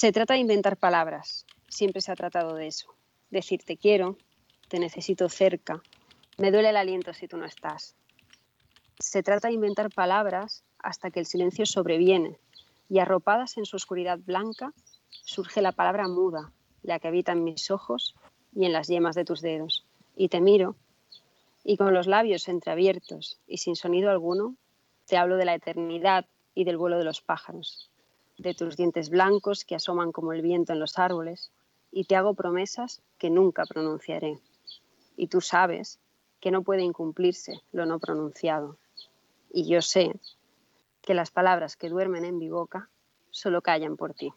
Se trata de inventar palabras, siempre se ha tratado de eso. Decir te quiero, te necesito cerca, me duele el aliento si tú no estás. Se trata de inventar palabras hasta que el silencio sobreviene y arropadas en su oscuridad blanca surge la palabra muda, la que habita en mis ojos y en las yemas de tus dedos. Y te miro y con los labios entreabiertos y sin sonido alguno, te hablo de la eternidad y del vuelo de los pájaros, de tus dientes blancos que asoman como el viento en los árboles, y te hago promesas que nunca pronunciaré. Y tú sabes que no puede incumplirse lo no pronunciado. Y yo sé que las palabras que duermen en mi boca solo callan por ti.